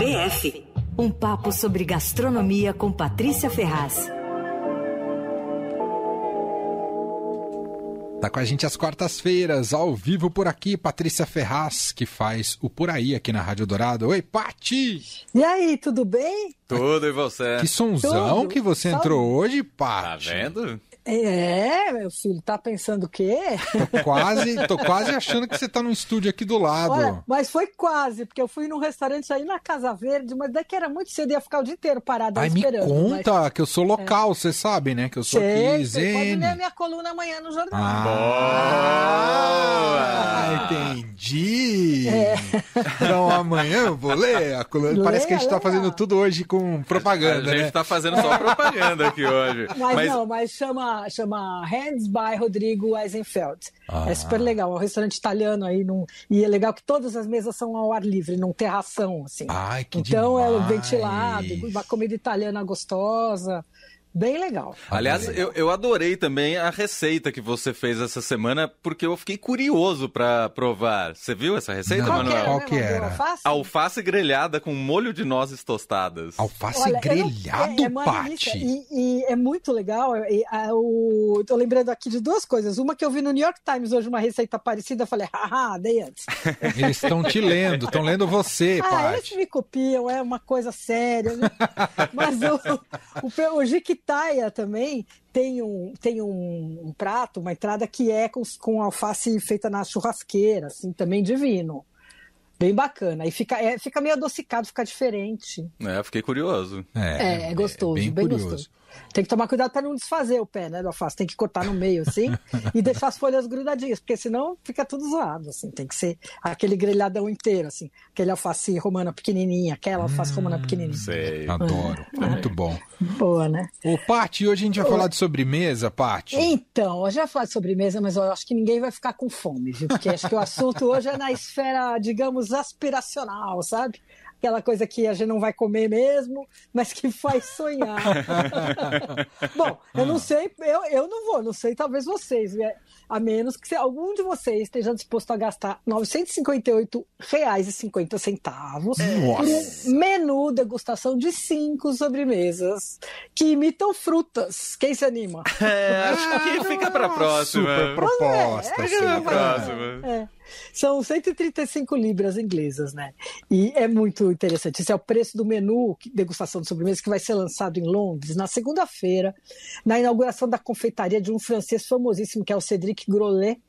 PF. Um papo sobre gastronomia com Patrícia Ferraz. Tá com a gente às quartas-feiras, ao vivo por aqui, Patrícia Ferraz, que faz o Por Aí aqui na Rádio Dourado. Oi, Pati! E aí, tudo bem? Tudo, e você? Que sonzão Tudo. que você entrou hoje, Tá Pati. vendo? É, meu filho, tá pensando o quê? Tô quase, tô quase achando que você tá num estúdio aqui do lado. Olha, mas foi quase, porque eu fui num restaurante aí na Casa Verde, mas daqui era muito cedo, ia ficar o dia inteiro parado aí Ai, me esperando. conta que eu sou local, você sabe, né? Que eu Mas... sou Sei, aqui, sei, pode ler minha coluna amanhã no jornal. Ah, entendi. Então amanhã eu vou ler a coluna. Parece que a gente tá Leia, fazendo tudo hoje com propaganda, a gente né? tá fazendo só propaganda aqui hoje. Mas, não, mas chama, chama Hands by Rodrigo Eisenfeld. Ah. É super legal, é um restaurante italiano aí, num... e é legal que todas as mesas são ao ar livre, não terração, assim. Ai, que então é demais. ventilado, uma comida italiana gostosa, bem legal. Aliás, eu, eu adorei também a receita que você fez essa semana, porque eu fiquei curioso pra provar. Você viu essa receita, Não. Qual que Manuel? era? Qual que Manuel? era? Alface? Alface grelhada com molho de nozes tostadas. Alface Olha, eu não- grelhado, é, é delícia. Pati. E, e é muito legal. E, a, o, tô lembrando aqui de duas coisas. Uma que eu vi no New York Times hoje, uma receita parecida, eu falei, haha, dei antes. Eles estão te lendo, estão lendo você, Ah, eles me copiam, é uma coisa séria. né? Mas o, o, o Jiquitaia também tem, um, tem um, um prato, uma entrada que é com, com alface feita na churrasqueira, assim, também divino. Bem bacana. E fica, é, fica meio adocicado, fica diferente. É, fiquei curioso. É, é gostoso, bem, bem, curioso. gostoso. Tem que tomar cuidado para não desfazer o pé, né, do alface. Tem que cortar no meio, assim, e deixar as folhas grudadinhas, porque senão fica tudo zoado, assim. Tem que ser aquele grelhadão inteiro, assim. Aquele alface romana pequenininha, aquela alface romana pequenininha. Sei. Adoro, é muito bom. Boa, né? Ô, Pati, hoje a gente vai falar de sobremesa, Pati. Então, eu já falei de sobremesa, mas eu acho que ninguém vai ficar com fome, viu? Porque acho que o assunto hoje é na esfera, digamos, aspiracional, sabe? Aquela coisa que a gente não vai comer mesmo, mas que faz sonhar. Bom, eu não sei, eu, eu não vou, não sei, talvez vocês, né? a menos que se algum de vocês esteja disposto a gastar R$ 958,50 por um menu degustação de cinco sobremesas que imitam frutas. Quem se anima? É, acho que fica pra próxima. Super proposta. Fica super pra proposta. próxima. É. São 135 libras inglesas, né? E é muito interessante. Esse é o preço do menu degustação de sobremesa que vai ser lançado em Londres na segunda-feira, na inauguração da confeitaria de um francês famosíssimo que é o Cédric Grolet.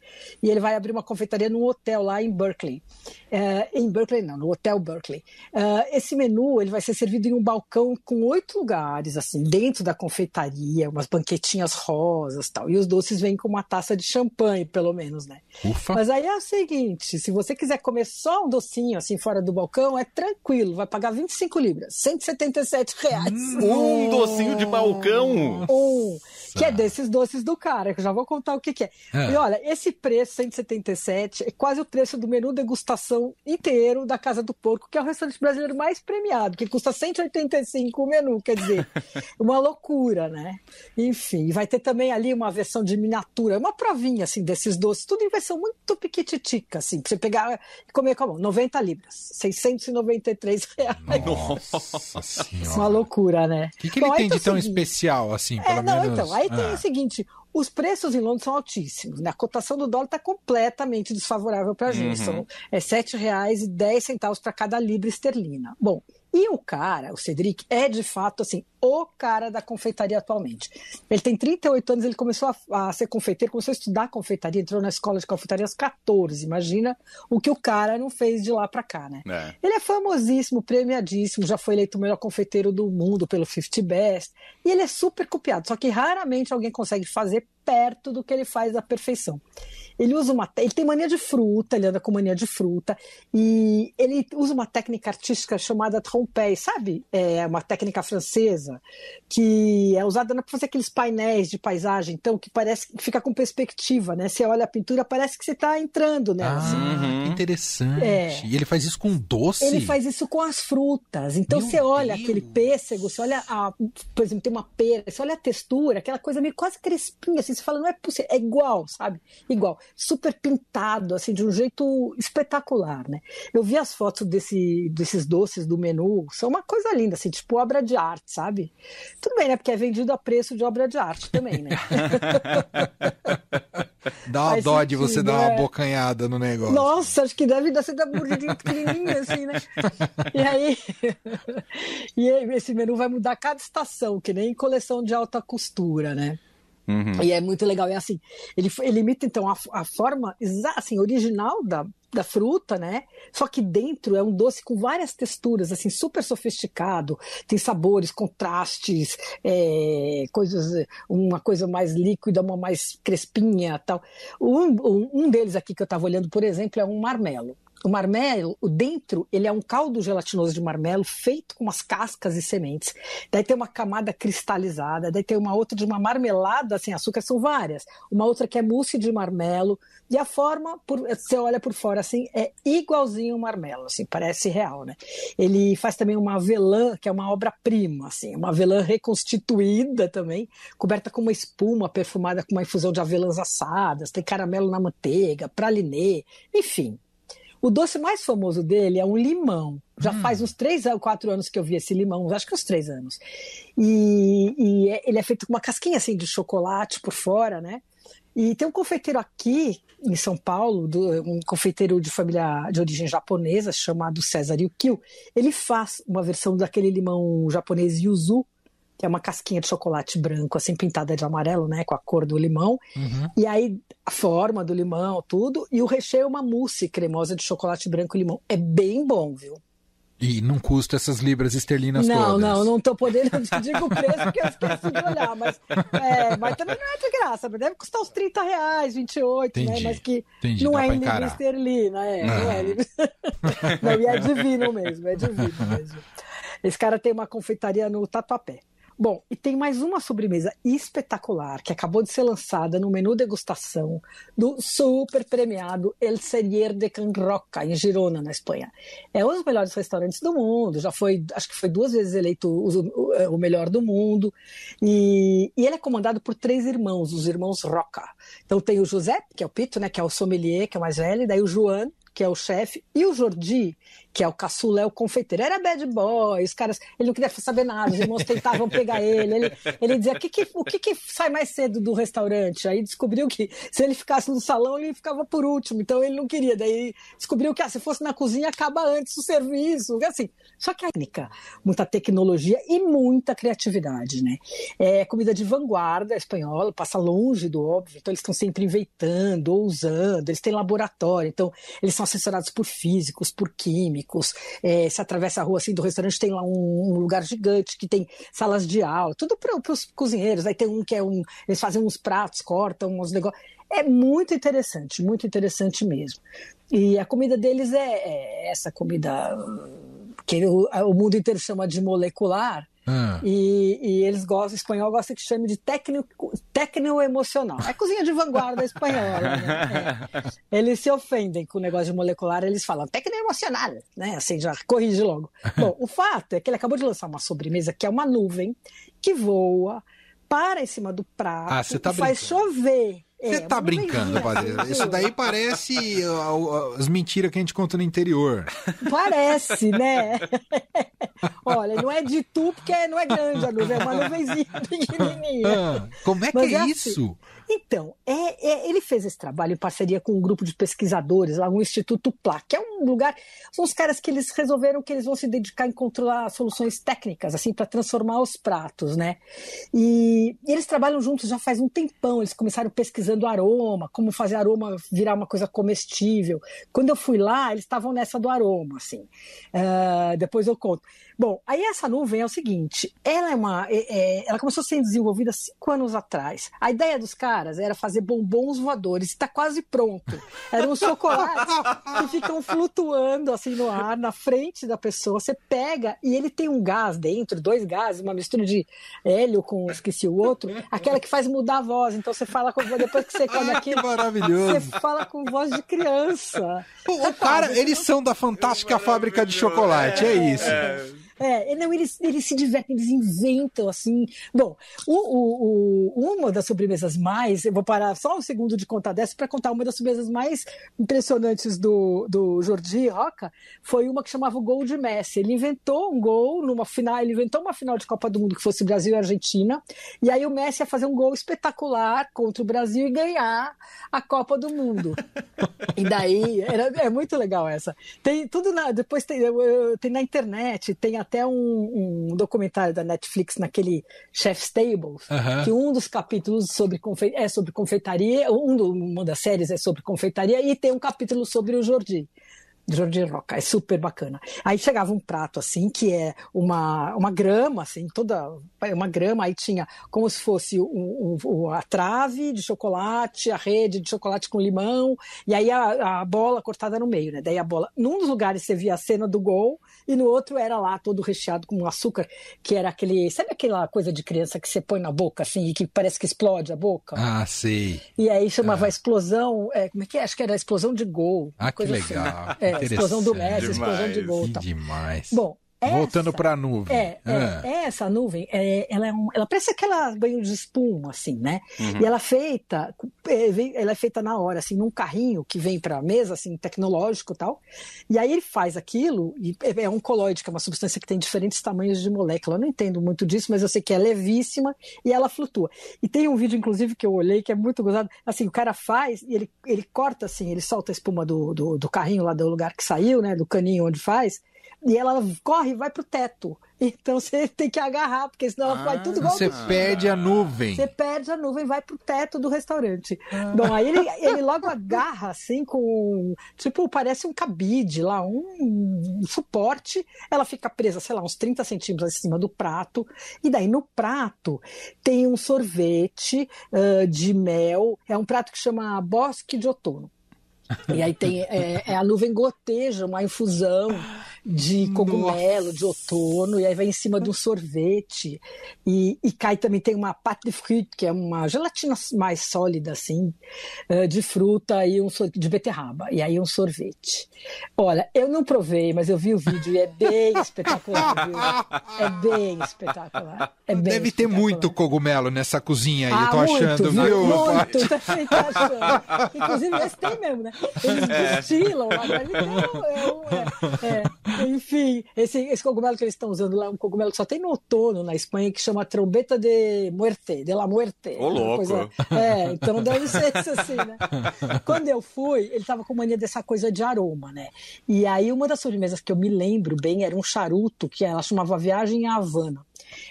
E ele vai abrir uma confeitaria num hotel lá em Berkeley. É, em Berkeley, não, no Hotel Berkeley. É, esse menu ele vai ser servido em um balcão com oito lugares, assim, dentro da confeitaria, umas banquetinhas rosas tal. E os doces vêm com uma taça de champanhe, pelo menos, né? Ufa. Mas aí é o seguinte, se você quiser comer só um docinho assim fora do balcão, é tranquilo, vai pagar 25 libras, 177 reais. Um docinho de balcão. Um, que é desses doces do cara, que eu já vou contar o que, que é. É. E olha, esse preço, 177, é quase o preço do menu degustação inteiro da Casa do Porco, que é o restaurante brasileiro mais premiado, que custa 185 o menu, quer dizer, uma loucura, né? Enfim, vai ter também ali uma versão de miniatura, uma provinha, assim, desses doces, tudo em versão muito piquititica, assim, pra você pegar e comer com a mão, 90 libras, 693 reais. Nossa senhora. Uma loucura, né? O que, que ele Bom, tem de o tão seguinte, especial, assim, pelo é, não, menos? então, aí tem Ah. o seguinte: os preços em Londres são altíssimos, né? A cotação do dólar está completamente desfavorável para a gente. Uhum. São é, R$ 7,10 para cada libra esterlina. Bom, e o cara, o Cedric, é de fato assim, o cara da confeitaria atualmente. Ele tem 38 anos, ele começou a, a ser confeiteiro, começou a estudar confeitaria, entrou na escola de confeitaria aos 14. Imagina o que o cara não fez de lá para cá, né? É. Ele é famosíssimo, premiadíssimo, já foi eleito o melhor confeiteiro do mundo pelo 50 Best. E ele é super copiado, só que raramente alguém consegue fazer perto do que ele faz da perfeição. Ele usa uma, ele tem mania de fruta, ele anda com mania de fruta e ele usa uma técnica artística chamada trompé, sabe? É uma técnica francesa que é usada para fazer aqueles painéis de paisagem, então que parece que fica com perspectiva, né? Você olha a pintura, parece que você está entrando nela. assim. Ah, Uhum. que interessante. É. E ele faz isso com doce? Ele faz isso com as frutas. Então Meu você olha Deus. aquele pêssego, você olha, a, por exemplo, tem uma pera, você olha a textura, aquela coisa meio quase crespinha, assim, você fala, não é possível, é igual, sabe? Igual. Super pintado, assim, de um jeito espetacular, né? Eu vi as fotos desse, desses doces do menu menu. São uma coisa linda, assim, tipo obra de arte, sabe? Tudo bem, né? Porque é vendido a preço de obra de arte também, né? Dá uma Faz dó de você dar uma é. bocanhada no negócio. Nossa, acho que deve dar ser da mordidinha pequenininha, assim, né? E aí, e esse menu vai mudar cada estação, que nem coleção de alta costura, né? Uhum. E é muito legal. É assim, ele, ele imita então a, a forma assim, original da, da fruta, né? Só que dentro é um doce com várias texturas, assim, super sofisticado. Tem sabores, contrastes, é, coisas, uma coisa mais líquida, uma mais crespinha, tal. Um, um deles aqui que eu estava olhando, por exemplo, é um marmelo. O marmelo, o dentro, ele é um caldo gelatinoso de marmelo feito com umas cascas e sementes. Daí tem uma camada cristalizada, daí tem uma outra de uma marmelada sem açúcar, são várias. Uma outra que é mousse de marmelo. E a forma, por, você olha por fora assim, é igualzinho o marmelo, assim, parece real, né? Ele faz também uma avelã, que é uma obra-prima, assim, uma avelã reconstituída também, coberta com uma espuma perfumada com uma infusão de avelãs assadas, tem caramelo na manteiga, pralinê, enfim, o doce mais famoso dele é um limão. Já hum. faz uns três ou quatro anos que eu vi esse limão, acho que uns três anos. E, e é, ele é feito com uma casquinha assim de chocolate por fora, né? E tem um confeiteiro aqui em São Paulo, do, um confeiteiro de família de origem japonesa chamado César Yukio. Ele faz uma versão daquele limão japonês yuzu, é uma casquinha de chocolate branco, assim, pintada de amarelo, né, com a cor do limão. Uhum. E aí, a forma do limão, tudo. E o recheio é uma mousse cremosa de chocolate branco e limão. É bem bom, viu? E não custa essas libras esterlinas não, todas. Não, não, não tô podendo, eu digo o preço porque eu esqueci de olhar, mas, é, mas também não é de graça, deve custar uns 30 reais, 28, né, entendi, né, mas que entendi, não é em libra esterlina, é, não, não é libra... não, e é divino mesmo, é divino mesmo. Esse cara tem uma confeitaria no Tatuapé. Bom, e tem mais uma sobremesa espetacular que acabou de ser lançada no menu degustação do super premiado El Serier de Can Roca, em Girona, na Espanha. É um dos melhores restaurantes do mundo, já foi, acho que foi duas vezes eleito o, o melhor do mundo. E, e, ele é comandado por três irmãos, os irmãos Roca. Então tem o José, que é o Pito, né, que é o sommelier, que é o mais velho, daí o João, que é o chefe, e o Jordi, que é o caçula, é o confeiteiro. Era bad boy, os caras, ele não queria saber nada, os irmãos tentavam pegar ele. Ele, ele dizia: que que, o que, que sai mais cedo do restaurante? Aí descobriu que se ele ficasse no salão, ele ficava por último, então ele não queria. Daí descobriu que ah, se fosse na cozinha, acaba antes o serviço. Assim, só que a técnica, muita tecnologia e muita criatividade, né? É comida de vanguarda espanhola, passa longe do óbvio, então eles estão sempre inventando, ousando, eles têm laboratório, então eles são assessorados por físicos, por químicos químicos. É, se atravessa a rua assim do restaurante, tem lá um, um lugar gigante que tem salas de aula, tudo para os cozinheiros. Aí tem um que é um. Eles fazem uns pratos, cortam uns negócios. É muito interessante, muito interessante mesmo. E a comida deles é, é essa comida que o, o mundo inteiro chama de molecular, ah. E, e, eles gostam, o espanhol gosta que chame de tecno-emocional. É cozinha de vanguarda espanhola. Né? É. Eles se ofendem com o negócio de molecular, eles falam tecno-emocional, né? Assim, já corrige logo. Bom, o fato é que ele acabou de lançar uma sobremesa que é uma nuvem que voa, para em cima do prato ah, tá e faz chover você é, tá brincando, Padre. Isso daí parece as mentiras que a gente conta no interior. Parece, né? Olha, não é de tu porque não é grande a nuvem, é uma nuvenzinha pequenininha. Ah, como é que Mas é, é isso? Assim, então, é, é, ele fez esse trabalho em parceria com um grupo de pesquisadores, lá no Instituto PLA, que é um lugar. São os caras que eles resolveram que eles vão se dedicar em controlar soluções técnicas, assim, para transformar os pratos, né? E, e, eles trabalham juntos já faz um tempão. Eles começaram pesquisando aroma, como fazer aroma virar uma coisa comestível. Quando eu fui lá, eles estavam nessa do aroma, assim. Uh, depois eu conto. Bom, aí essa nuvem é o seguinte: ela é uma. É, é, ela começou a ser desenvolvida cinco anos atrás. A ideia dos caras era fazer bombons voadores, está quase pronto. Eram os chocolates que ficam flutuando assim no ar, na frente da pessoa. Você pega e ele tem um gás dentro, dois gases, uma mistura de hélio com esqueci o outro, aquela que faz mudar a voz. Então você fala com depois que você come aquilo. Que maravilhoso. Você fala com voz de criança. O, o cara, eles são da fantástica fábrica de chocolate, é isso. É. É, não, eles, eles se divertem, eles inventam, assim. Bom, o, o, o, uma das sobremesas mais. Eu vou parar só um segundo de contar dessa para contar uma das sobremesas mais impressionantes do, do Jordi Roca. Foi uma que chamava o Gol de Messi. Ele inventou um gol numa final, ele inventou uma final de Copa do Mundo que fosse Brasil e Argentina. E aí o Messi ia fazer um gol espetacular contra o Brasil e ganhar a Copa do Mundo. e daí, era, é muito legal essa. Tem tudo na. Depois tem, tem na internet, tem até um, um documentário da Netflix naquele Chef's Tables, que um dos capítulos sobre confe, é sobre confeitaria, um do, uma das séries é sobre confeitaria, e tem um capítulo sobre o Jordi. Jordi Roca, é super bacana. Aí chegava um prato assim, que é uma, uma grama, assim, toda uma grama, aí tinha como se fosse o, o, a trave de chocolate, a rede de chocolate com limão, e aí a, a, bola cortada no meio, né? Daí a bola, num dos lugares você via a cena do gol, e no outro era lá todo recheado com açúcar, que era aquele, sabe aquela coisa de criança que você põe na boca, assim, e que parece que explode a boca? Ah, sei. E aí chamava ah. explosão, é, como é que é? Acho que era explosão de gol. Ah, que legal. Assim. É, explosão do Messi, explosão de gol. Demais. Bom, Voltando para a nuvem. É, ah. é, essa nuvem, é, ela, é um, ela parece aquela banho de espuma, assim, né? Uhum. E ela é feita, é, ela é feita na hora, assim, num carrinho que vem para a mesa, assim, tecnológico e tal. E aí ele faz aquilo, e é, é um coloide, que é uma substância que tem diferentes tamanhos de molécula. Eu não entendo muito disso, mas eu sei que é levíssima e ela flutua. E tem um vídeo, inclusive, que eu olhei, que é muito gozado. Assim, o cara faz e ele, ele corta, assim, ele solta a espuma do, do, do carrinho lá do lugar que saiu, né? Do caninho onde faz e ela corre e vai pro teto. Então você tem que agarrar, porque senão ah, vai tudo igual. Você perde a nuvem. Você perde a nuvem, vai pro teto do restaurante. Ah. Bom, aí ele, ele logo agarra assim com. Tipo, parece um cabide lá, um, um, suporte. Ela fica presa, sei lá, uns 30 centímetros acima do prato. E daí no prato tem um sorvete uh, de mel. É um prato que chama Bosque de Outono. E aí tem é, é, a nuvem goteja, uma infusão de cogumelo Nossa. de outono, e aí vai em cima de um sorvete. E, e cai também, tem uma pâte de fruit, que é uma gelatina mais sólida, assim, eh, de fruta e um de beterraba. E aí um sorvete. Olha, eu não provei, mas eu vi o vídeo e é bem espetacular, viu? É bem espetacular. É bem Deve espetacular. ter muito cogumelo nessa cozinha aí, ah, eu tô muito, achando, viu? viu? Muito, tô achando. Inclusive, esse tem mesmo, né? Eles é. destilam lá, mas é, é, é, enfim, esse, esse cogumelo que eles estão usando lá é um cogumelo que só tem no outono na Espanha, que chama trombeta de muerte, de la muerte. Ô, louco! Coisa, é, então ser isso assim, né? Quando eu fui, ele tava com mania dessa coisa de aroma, né? E aí uma das sobremesas que eu me lembro bem era um charuto que ela chamava Viagem à Havana.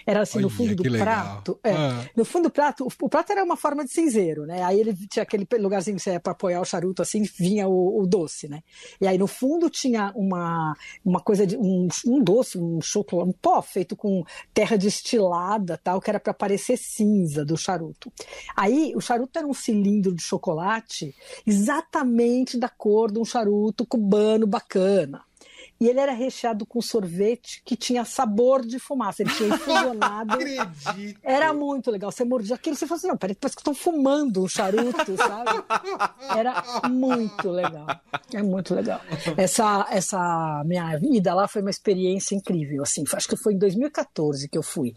Era assim, Olha, no fundo do prato. É, ah. No fundo do prato, o, o, prato era uma forma de cinzeiro, né? Aí ele tinha aquele lugarzinho que você para apoiar o charuto, assim, vinha o, o, doce, né? E aí no fundo tinha uma, uma coisa de um, um doce, um chocolate, um pó feito com terra destilada, tal, que era para parecer cinza do charuto. Aí o charuto era um cilindro de chocolate exatamente da cor de um charuto cubano bacana. E ele era recheado com sorvete que tinha sabor de fumaça. Ele tinha infusionado. era muito legal. Você mordia aquilo você falou assim: não, peraí, parece que estão fumando um charuto, sabe? Era muito legal. É muito legal. Essa, essa minha vida lá foi uma experiência incrível. Assim, acho que foi em 2014 que eu fui.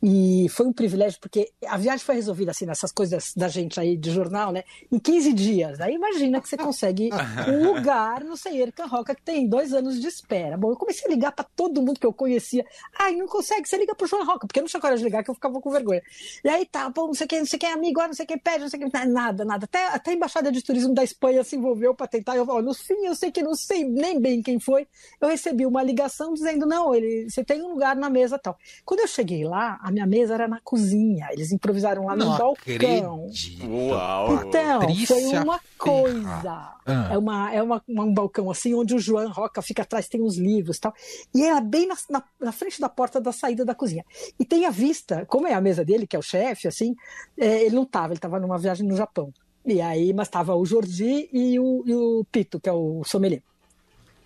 E foi um privilégio, porque a viagem foi resolvida assim, nessas coisas da gente aí de jornal, né? Em 15 dias. Aí imagina que você consegue um lugar no Senhor Roca que tem dois anos de espera. Bom, eu comecei a ligar para todo mundo que eu conhecia. Ai, não consegue, você liga pro João Roca, porque eu não tinha coragem de ligar, que eu ficava com vergonha. E aí tá, pô, não sei quem, não sei quem é amigo, não sei quem pede, não sei quem. Nada, nada. Até, até a Embaixada de Turismo da Espanha se envolveu para tentar. Eu, ó, no fim, eu sei que não sei nem bem quem foi. Eu recebi uma ligação dizendo: não, ele, você tem um lugar na mesa tal. Quando eu cheguei lá, a minha mesa era na cozinha. Eles improvisaram lá no não balcão. Uau! Então, Patrícia foi uma coisa. Ah. É, uma, é uma, um balcão assim, onde o João Roca fica atrás, tem uns livros tal. E era bem na, na, na, frente da porta da saída da cozinha. E tem a vista, como é a mesa dele, que é o chefe, assim, é, ele não estava, ele estava numa viagem no Japão. E aí, mas estava o Jordi e o, e o Pito, que é o sommelier.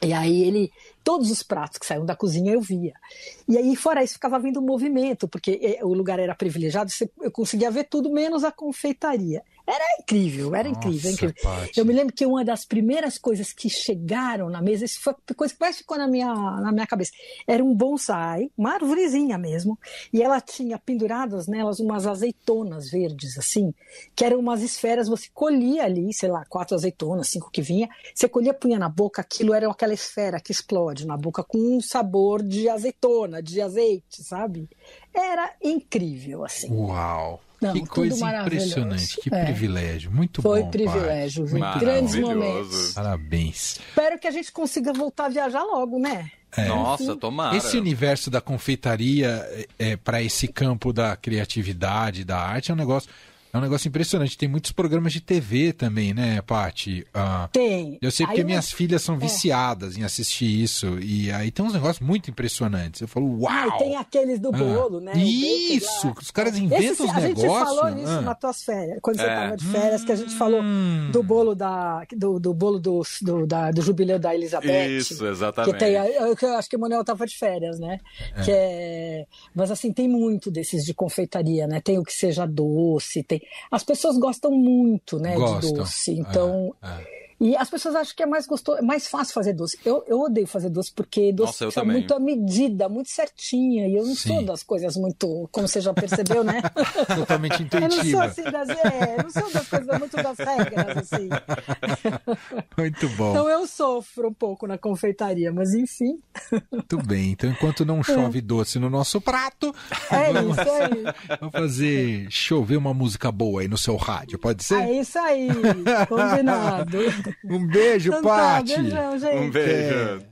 E aí ele, todos os pratos que saíam da cozinha eu via. E aí fora isso ficava vindo movimento, porque é, o lugar era privilegiado, eu conseguia ver tudo menos a confeitaria. Era incrível, era Nossa, incrível, incrível. Eu me lembro que uma das primeiras coisas que chegaram na mesa, isso foi a coisa que mais ficou na minha, na minha cabeça, era um bonsai, uma árvorezinha mesmo, e ela tinha penduradas nelas umas azeitonas verdes, assim, que eram umas esferas, você colhia ali, sei lá, quatro azeitonas, cinco que vinha, você colhia, punha na boca, aquilo era aquela esfera que explode na boca com um sabor de azeitona, de azeite, sabe? Era incrível, assim. Uau! Não, que coisa impressionante, que É. privilégio. Muito Foi bom. privilégio, viu? Muito Grandes momentos. Parabéns. Espero que a gente consiga voltar a viajar logo, né? É. Nossa, tomara. Esse universo da confeitaria é, para esse campo da criatividade, da arte, é um negócio, é um negócio impressionante. Tem muitos programas de TV também, né, Paty? Ah, Tem. eu sei Aí porque eu- minhas filhas É. são viciadas em assistir isso. E aí tem uns negócios muito impressionantes. Eu falo, uau! Ah, e tem aqueles do Ah, bolo, né? O bacon Isso! Os caras Esse, inventam os a gente negócios. falou nisso Ah. nas tuas férias, quando você É. estava de férias, que a gente falou Hum. do bolo da do, do bolo do, do, da- do jubileu da Elizabeth. Isso, Que exatamente. tem, eu, eu acho que o Manuel estava de férias, né? Que é, mas assim, tem muito desses de confeitaria, né? Tem o que seja doce, tem. As pessoas gostam muito, né, de Gostam. doce. Então, É, é. E as pessoas acham que é mais gostoso, é mais fácil fazer doce. Eu, eu odeio fazer doce porque doce Nossa, também. muito à medida, muito certinha. E eu não Sim. sou das coisas muito, como você já percebeu, né? Totalmente eu não sou intuitiva. assim das, é, eu não sou das coisas muito das regras, assim. Muito bom. Então eu sofro um pouco na confeitaria, mas enfim, Muito bem. Então, enquanto não chove doce no nosso prato, é vamos, isso aí. vamos fazer chover uma música boa aí no seu rádio, pode ser? É isso aí, combinado. Um beijo, Então tá, Paty. beijão, gente. Um beijo.